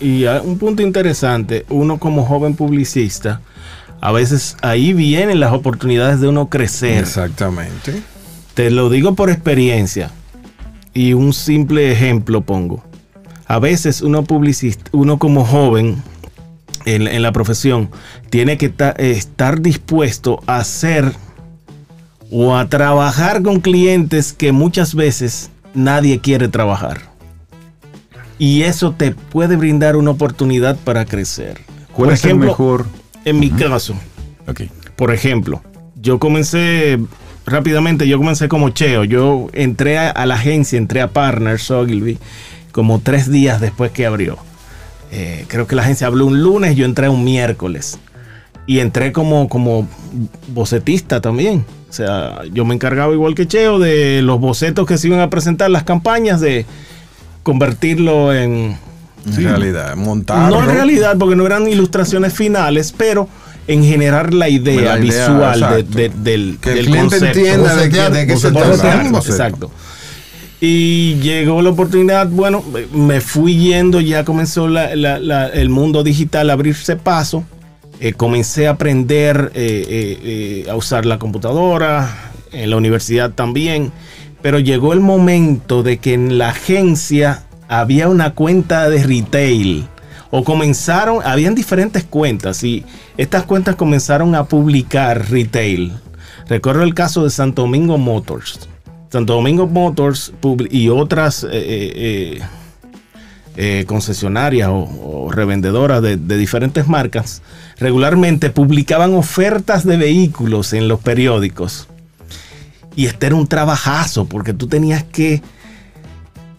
Y hay un punto interesante, uno como joven publicista, a veces ahí vienen las oportunidades de uno crecer. Exactamente. Te lo digo por experiencia y un simple ejemplo pongo. A veces uno publicista, uno como joven en, en la profesión, tiene que ta- estar dispuesto a hacer o a trabajar con clientes que muchas veces nadie quiere trabajar. Y eso te puede brindar una oportunidad para crecer. ¿Cuál Por es ejemplo, el mejor? En mi caso, por ejemplo, yo comencé rápidamente, yo comencé como Cheo. Yo entré a, a la agencia, entré a Partners Ogilvy como tres días después que abrió. Eh, creo que la agencia abrió un lunes, yo entré un miércoles. Y entré como, como bocetista también. O sea, yo me encargaba igual que Cheo de los bocetos que se iban a presentar, las campañas, de convertirlo en, En realidad, montarlo. no en realidad, porque no eran ilustraciones finales, pero en generar la idea, La idea, visual de- de- del, Que el del cliente concepto. entienda de, que, de qué se trata. Exacto. Y llegó la oportunidad, bueno, me fui yendo, ya comenzó la- el mundo digital a abrirse paso. Eh, comencé a aprender eh, a usar la computadora, en la universidad también, pero llegó el momento de que en la agencia había una cuenta de retail o comenzaron, habían diferentes cuentas y estas cuentas comenzaron a publicar retail. Recuerdo el caso de Santo Domingo Motors. Santo Domingo Motors y otras eh, eh, concesionarias o, revendedoras de, diferentes marcas regularmente publicaban ofertas de vehículos en los periódicos. Y este era un trabajazo porque tú tenías que,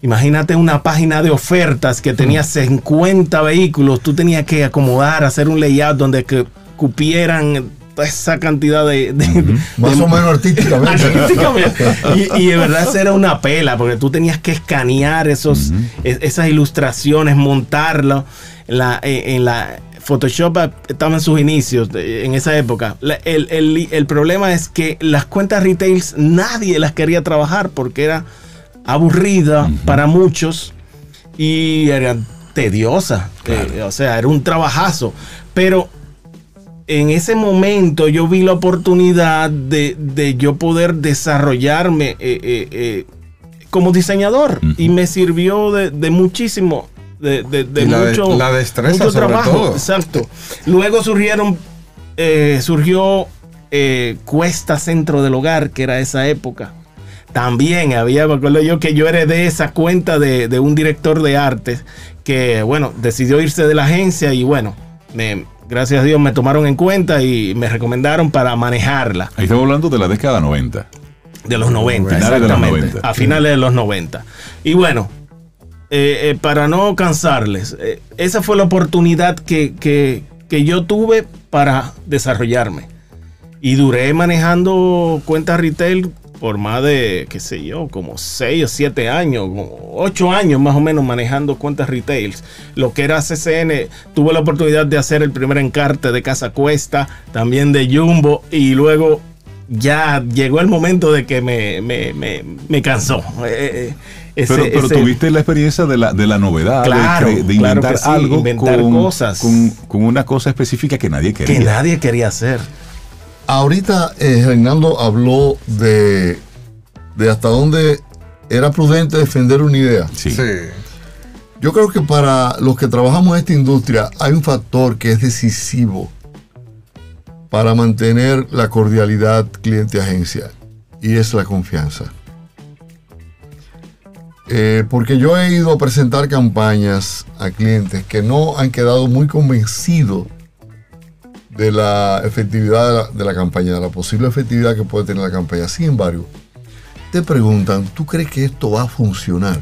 imagínate una página de ofertas que tenía 50 vehículos, tú tenías que acomodar, hacer un layout donde que cupieran esa cantidad de... Más o menos artísticamente. Y, de verdad era una pela, porque tú tenías que escanear esos, esas ilustraciones, montarlo. En la, en la Photoshop estaba en sus inicios, en esa época. el, problema es que las cuentas retails nadie las quería trabajar porque era aburrida para muchos y era tediosa. Eh, o sea, era un trabajazo. Pero en ese momento yo vi la oportunidad de, yo poder desarrollarme eh, eh, como diseñador y me sirvió de, muchísimo, de, mucho, la destreza trabajo. Exacto. Luego surgieron, surgió Cuesta Centro del Hogar, que era esa época. También había, me acuerdo yo que yo heredé esa cuenta de, de un director de arte que, bueno, decidió irse de la agencia y bueno, me, gracias a Dios me tomaron en cuenta y me recomendaron para manejarla. Ahí estamos hablando de la década 90. De los 90, exactamente. A finales de los 90. Y bueno, eh, eh, para no cansarles, eh, esa fue la oportunidad que, que yo tuve para desarrollarme. Y duré manejando cuentas retail por más de, qué sé yo, como 6 o 7 años, 8 años más o menos manejando cuentas retails. Lo que era CCN, tuve la oportunidad de hacer el primer encarte de Casa Cuesta, también de Jumbo, y luego ya llegó el momento de que me, me, me, cansó. Eh, pero, tuviste la experiencia de la, de la novedad, de, inventar algo inventar con, cosas. Con, una cosa específica que nadie quería. Que nadie quería hacer. Ahorita eh, Reinaldo habló de, de hasta dónde era prudente defender una idea. Sí. Yo creo que para los que trabajamos en esta industria hay un factor que es decisivo para mantener la cordialidad cliente-agencia y es la confianza. Eh, porque yo he ido a presentar campañas a clientes que no han quedado muy convencidos de la efectividad de la, campaña, de la posible efectividad que puede tener la campaña. Sin embargo, te preguntan, ¿tú crees que esto va a funcionar?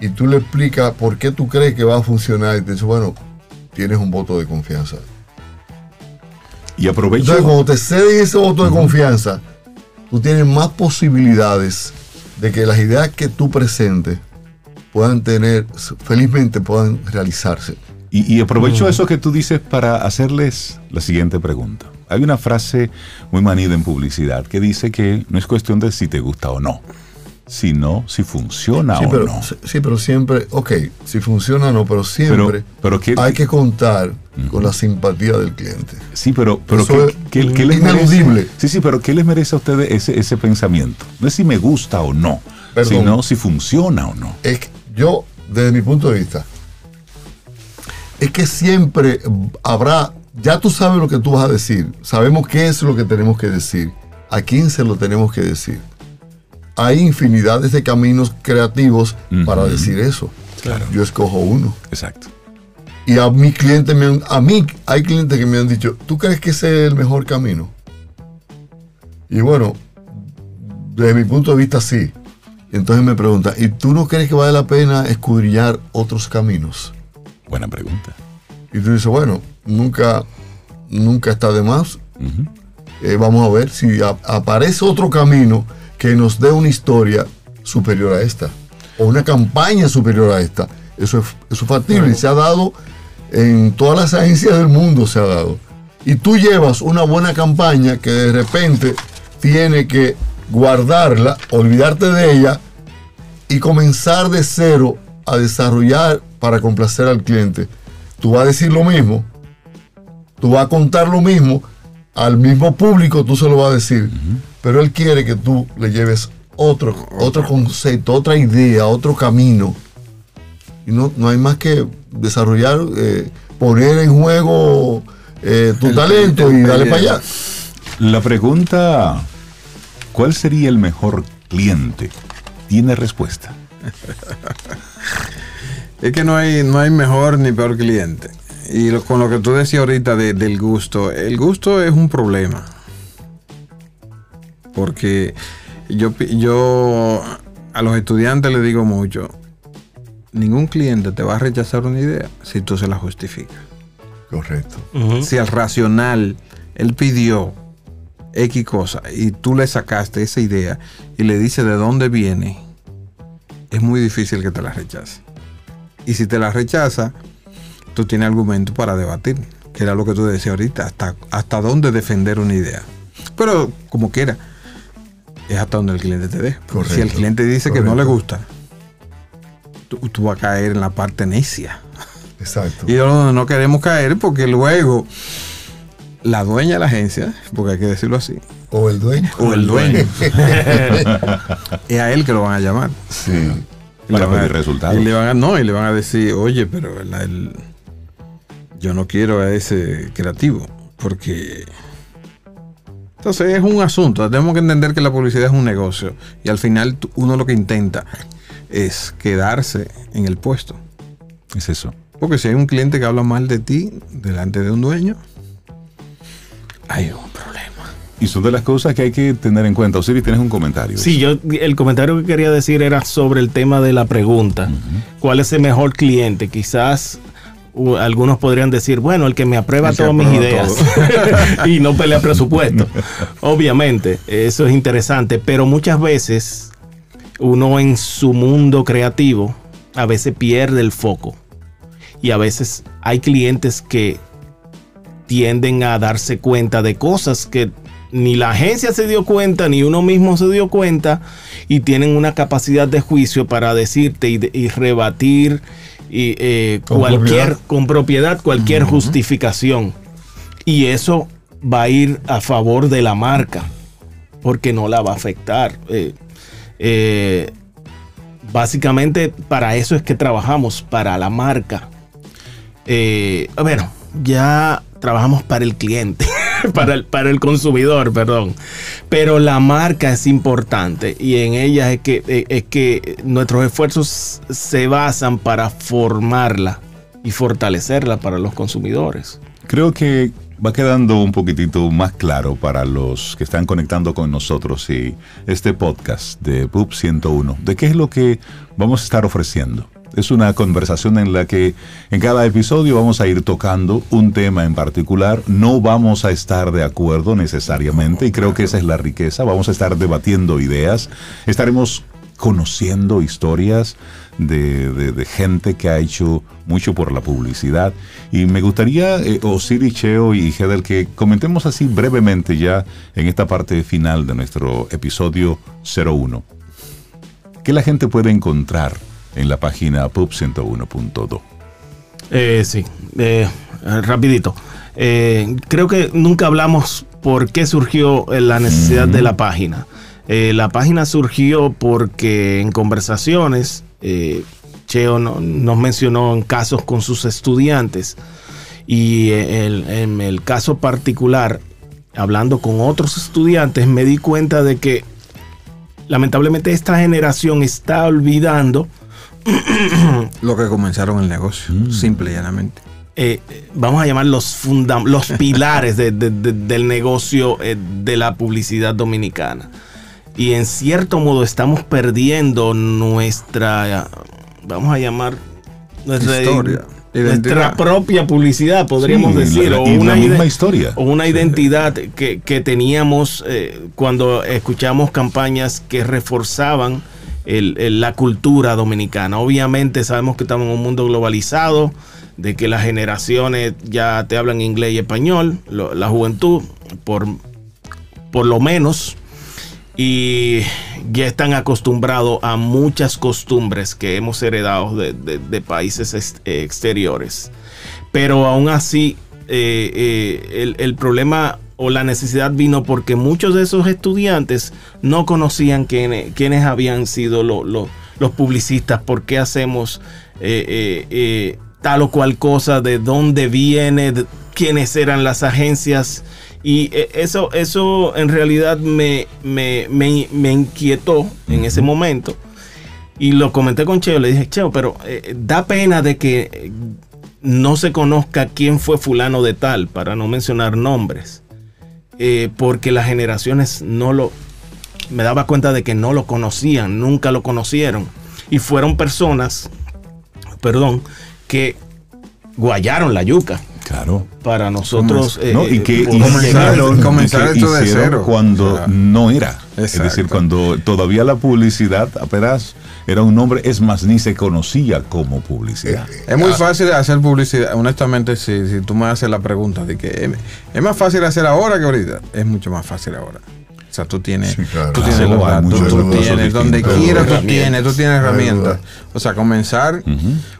Y tú le explicas por qué tú crees que va a funcionar y te dice, bueno, tienes un voto de confianza. Y aprovecho. Entonces, cuando te ceden ese voto de confianza, tú tienes más posibilidades de que las ideas que tú presentes puedan tener, felizmente puedan realizarse. Y, aprovecho eso que tú dices para hacerles la siguiente pregunta. Hay una frase muy manida en publicidad que dice que no es cuestión de si te gusta o no, sino si funciona o no. Sí, pero siempre, ok, si funciona o no, pero siempre pero, hay que contar con la simpatía del cliente. Sí, pero, pero ¿qué, les merece? Sí, sí, pero ¿qué les merece a ustedes ese, ese pensamiento? No es si me gusta o no, sino si funciona o no. Es que yo, desde mi punto de vista, es que siempre habrá, ya tú sabes lo que tú vas a decir, sabemos qué es lo que tenemos que decir, a quién se lo tenemos que decir. Hay infinidades de caminos creativos para decir eso. Claro. Yo escojo uno. Exacto. Y a mi cliente me a mí hay clientes que me han dicho, ¿tú crees que ese es el mejor camino? Y bueno, desde mi punto de vista sí. entonces me pregunta, ¿y tú no crees que vale la pena escudriñar otros caminos? Buena pregunta. Y tú dices, bueno, nunca, nunca está de más. Eh, vamos a ver si aparece otro camino que nos dé una historia superior a esta. O una campaña superior a esta. Eso es, factible. Y se ha dado en todas las agencias del mundo, se ha dado. Y tú llevas una buena campaña que de repente tiene que guardarla, olvidarte de ella y comenzar de cero a desarrollar para complacer al cliente. Tú vas a decir lo mismo, tú vas a contar lo mismo, al mismo público tú se lo vas a decir, pero él quiere que tú le lleves otro, otro concepto, otra idea, otro camino. Y no, no hay más que desarrollar, eh, poner en juego eh, tu El- talento el- y darle para allá. La pregunta, ¿cuál sería el mejor cliente? Tiene respuesta. Es que no hay, no hay mejor ni peor cliente. Y lo- con lo que tú decías ahorita de- del gusto, el gusto es un problema. Porque yo, yo a los estudiantes les digo mucho, ningún cliente te va a rechazar una idea si tú se la justificas. Correcto. Si al racional él pidió X cosa y tú le sacaste esa idea y le dices de dónde viene, es muy difícil que te la rechace. Y si te la rechaza, tú tienes argumento para debatir, que era lo que tú decías ahorita, hasta, hasta dónde defender una idea. Pero como quiera, es hasta donde el cliente te. Correcto, si el cliente dice que no le gusta, tú, tú vas a caer en la parte necia. Exacto. Y es donde no queremos caer porque luego la dueña de la agencia, porque hay que decirlo así, O el dueño. o el dueño, es a él que lo van a llamar. Sí. Y Para van a- pedir resultados. Y le van a, no, y le van a decir, oye, pero la- el- yo no quiero a ese creativo, porque... Entonces es un asunto, tenemos que entender que la publicidad es un negocio y al final uno lo que intenta es quedarse en el puesto. Es eso. Porque si hay un cliente que habla mal de ti delante de un dueño, hay un problema. Y son de las cosas que hay que tener en cuenta. Osiris, tienes un comentario. Sí, yo el comentario que quería decir era sobre el tema de la pregunta. ¿Cuál es el mejor cliente? Quizás algunos podrían decir, bueno, el que me aprueba El todas mis ideas y no pelea presupuesto. Obviamente, eso es interesante, pero muchas veces uno en su mundo creativo a veces pierde el foco. Y a veces hay clientes que tienden a darse cuenta de cosas que ni la agencia se dio cuenta, ni uno mismo se dio cuenta, y tienen una capacidad de juicio para decirte y, de- y rebatir y, eh, Con cualquier, propiedad. con propiedad, cualquier justificación. Y eso va a ir a favor de la marca, porque no la va a afectar. Eh, eh, básicamente para eso es que trabajamos, para la marca. Bueno, ya trabajamos para el cliente, para, el, para el consumidor, perdón. Pero la marca es importante y en ella es que, eh, es que nuestros esfuerzos se basan para formarla y fortalecerla para los consumidores. Creo que va quedando un poquitito más claro para los que están conectando con nosotros y este podcast de PUB 101, de qué es lo que vamos a estar ofreciendo. Es una conversación en la que en cada episodio vamos a ir tocando un tema en particular. No vamos a estar de acuerdo necesariamente y creo que esa es la riqueza. Vamos a estar debatiendo ideas. Estaremos conociendo historias de, gente que ha hecho mucho por la publicidad. Y me gustaría, eh, Osiris, Cheo y Hedel, que comentemos así brevemente ya en esta parte final de nuestro episodio 01. ¿Qué la gente puede encontrar en la página pub101.do? Eh, sí, eh, rapidito. Eh, creo que nunca hablamos por qué surgió eh, la necesidad de la página. Eh, la página surgió porque en conversaciones, Cheo no- nos mencionó en casos con sus estudiantes y el- en el caso particular, hablando con otros estudiantes, me di cuenta de que lamentablemente esta generación está olvidando Lo que comenzaron el negocio, simple y llanamente. eh, vamos a llamar los, funda- los pilares de- de- de- del negocio eh, de la publicidad dominicana. Y en cierto modo estamos perdiendo nuestra, vamos a llamar, nuestra, Historia, nuestra identidad. propia publicidad, podríamos Sí, decir. la- o una misma historia. O una identidad que, que teníamos eh, cuando escuchamos campañas que reforzaban la cultura dominicana. Obviamente sabemos que estamos en un mundo globalizado, de que las generaciones ya te hablan inglés y español, la juventud, por, por lo menos, y ya están acostumbrados a muchas costumbres que hemos heredado de, países ex- exteriores. Pero aún así eh, eh, el, el problema o la necesidad vino porque muchos de esos estudiantes no conocían quiénes, quiénes habían sido lo- lo- los publicistas, por qué hacemos eh, eh, eh, tal o cual cosa, de dónde viene, de- quiénes eran las agencias. Y eso, eso en realidad me, me, me- me inquietó en ese momento. Y lo comenté con Cheo, le dije, Cheo, pero eh, da pena de que no se conozca quién fue fulano de tal, para no mencionar nombres. Eh, porque las generaciones no lo... Me daba cuenta de que no lo conocían, nunca lo conocieron. Y fueron personas, perdón, que guayaron la yuca Claro. para nosotros. No, y eh, que comenzar y que esto de hicieron cero. cuando O sea, no era. Es decir, cuando todavía la publicidad apenas era un nombre, es más, ni se conocía como publicidad. Es muy fácil hacer publicidad. Honestamente, si, si tú me haces la pregunta de que es, es más fácil hacer ahora que ahorita, es mucho más fácil ahora. O sea, tú tienes, Sí, claro. tú tienes Claro, los datos, tú tienes, donde distintos. quiera tú tienes, tú tienes herramientas. O sea, comenzar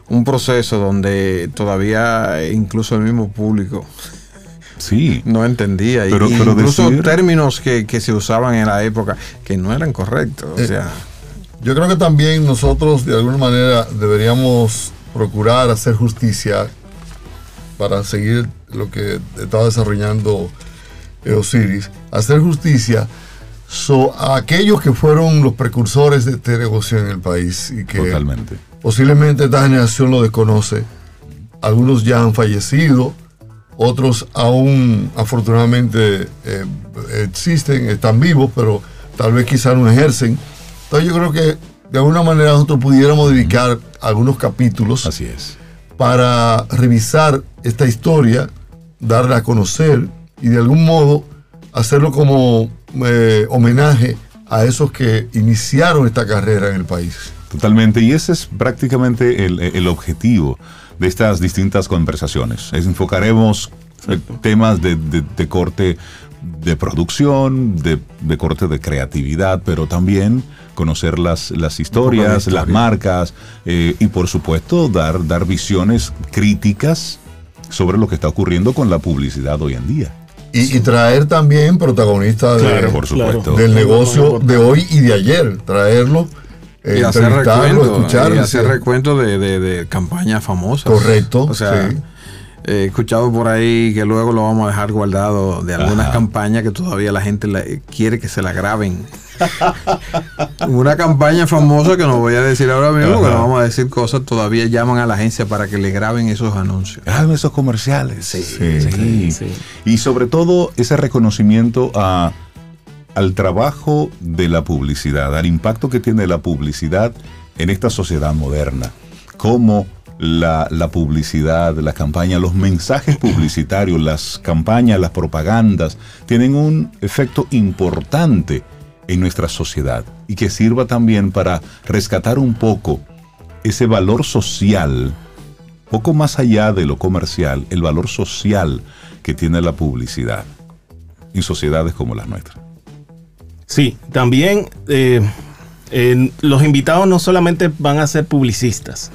un proceso donde todavía incluso el mismo público Sí. no entendía. y- Pero- y pero incluso decir- términos que, que se usaban en la época que no eran correctos. O Eh, sea, Yo creo que también nosotros de alguna manera deberíamos procurar hacer justicia para seguir lo que estaba desarrollando Osiris, hacer justicia so- a aquellos que fueron los precursores de este negocio en el país y que Totalmente. posiblemente esta generación lo desconoce. Algunos ya han fallecido, otros aún afortunadamente eh, existen, están vivos, pero tal vez quizás no ejercen. Entonces yo creo que de alguna manera nosotros pudiéramos dedicar algunos capítulos Así es. para revisar esta historia, darla a conocer y de algún modo hacerlo como eh, homenaje a esos que iniciaron esta carrera en el país. Totalmente. Y ese es prácticamente el, el objetivo de estas distintas conversaciones. Es enfocaremos temas de, de- de corte de producción, de, de corte de creatividad, pero también conocer las, las historias, historia. las marcas eh, y por supuesto dar, dar visiones críticas sobre lo que está ocurriendo con la publicidad hoy en día. Y, y traer también protagonistas de- Claro, por supuesto. del negocio de hoy y de ayer. Traerlo, eh, y hacer recuento, escucharlo. y hacer recuento de, de, de campañas famosas. Correcto, O sea, sí. He escuchado por ahí que luego lo vamos a dejar guardado de algunas Ajá. campañas que todavía la gente la- quiere que se la graben. Una campaña famosa que no voy a decir ahora mismo, que Ajá. no vamos a decir cosas, todavía llaman a la agencia para que le graben esos anuncios. Graben esos comerciales. Sí, sí, sí. Y sobre todo ese reconocimiento a, al trabajo de la publicidad, al impacto que tiene la publicidad en esta sociedad moderna. Cómo la, publicidad, la campaña, los mensajes publicitarios, las campañas, las propagandas, tienen un efecto importante en nuestra sociedad y que sirva también para rescatar un poco ese valor social poco más allá de lo comercial, el valor social que tiene la publicidad en sociedades como las nuestras. Sí, también eh, los invitados no solamente van a ser publicistas.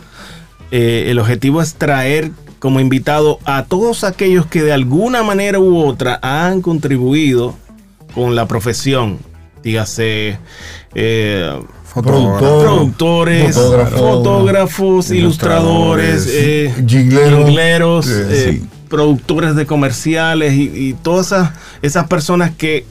Eh, el objetivo es traer como invitado a todos aquellos que de alguna manera u otra han contribuido con la profesión. Dígase, eh, Productor, productores, fotógrafo, fotógrafos, ilustradores, eh, Jinglero. jingleros, eh, sí. productores de comerciales y, y todas esas, esas personas que,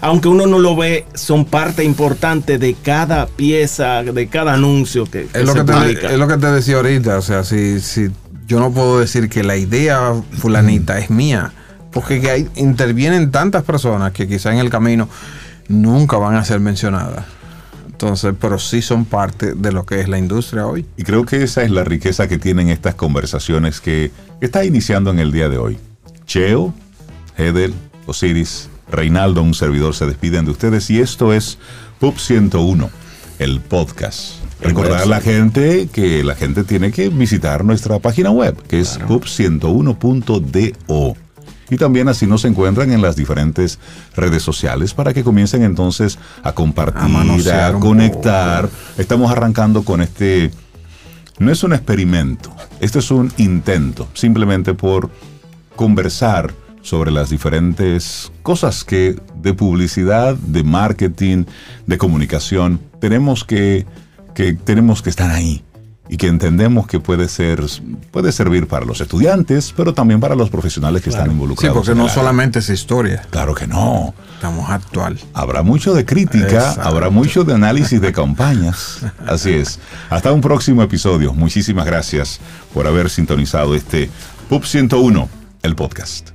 aunque uno no lo ve, son parte importante de cada pieza, de cada anuncio que, que Es lo se que, te, es lo que te decía ahorita, o sea, si, si yo no puedo decir que la idea fulanita es mía, porque que hay, intervienen tantas personas que quizá en el camino nunca van a ser mencionadas. Entonces, pero sí son parte de lo que es la industria hoy. Y creo que esa es la riqueza que tienen estas conversaciones que, que está iniciando en el día de hoy. Cheo, Hedel, Osiris, Reinaldo, un servidor, se despiden de ustedes y esto es Pub 101, el podcast. El Recordar a la gente que la gente tiene que visitar nuestra página web, que es pub101.do. Y también así nos encuentran en las diferentes redes sociales para que comiencen entonces a compartir, A conectar. Estamos arrancando con este... No es un experimento, este es un intento, simplemente por conversar sobre las diferentes cosas que de publicidad, de marketing, de comunicación, tenemos que, que, tenemos que estar ahí y que entendemos que puede ser puede servir para los estudiantes, pero también para los profesionales que están involucrados. Sí, porque no solamente es historia. Claro que no. Estamos actual. Habrá mucho de crítica, habrá mucho de análisis de campañas. Así es. Hasta un próximo episodio. Muchísimas gracias por haber sintonizado este PUB 101, el podcast.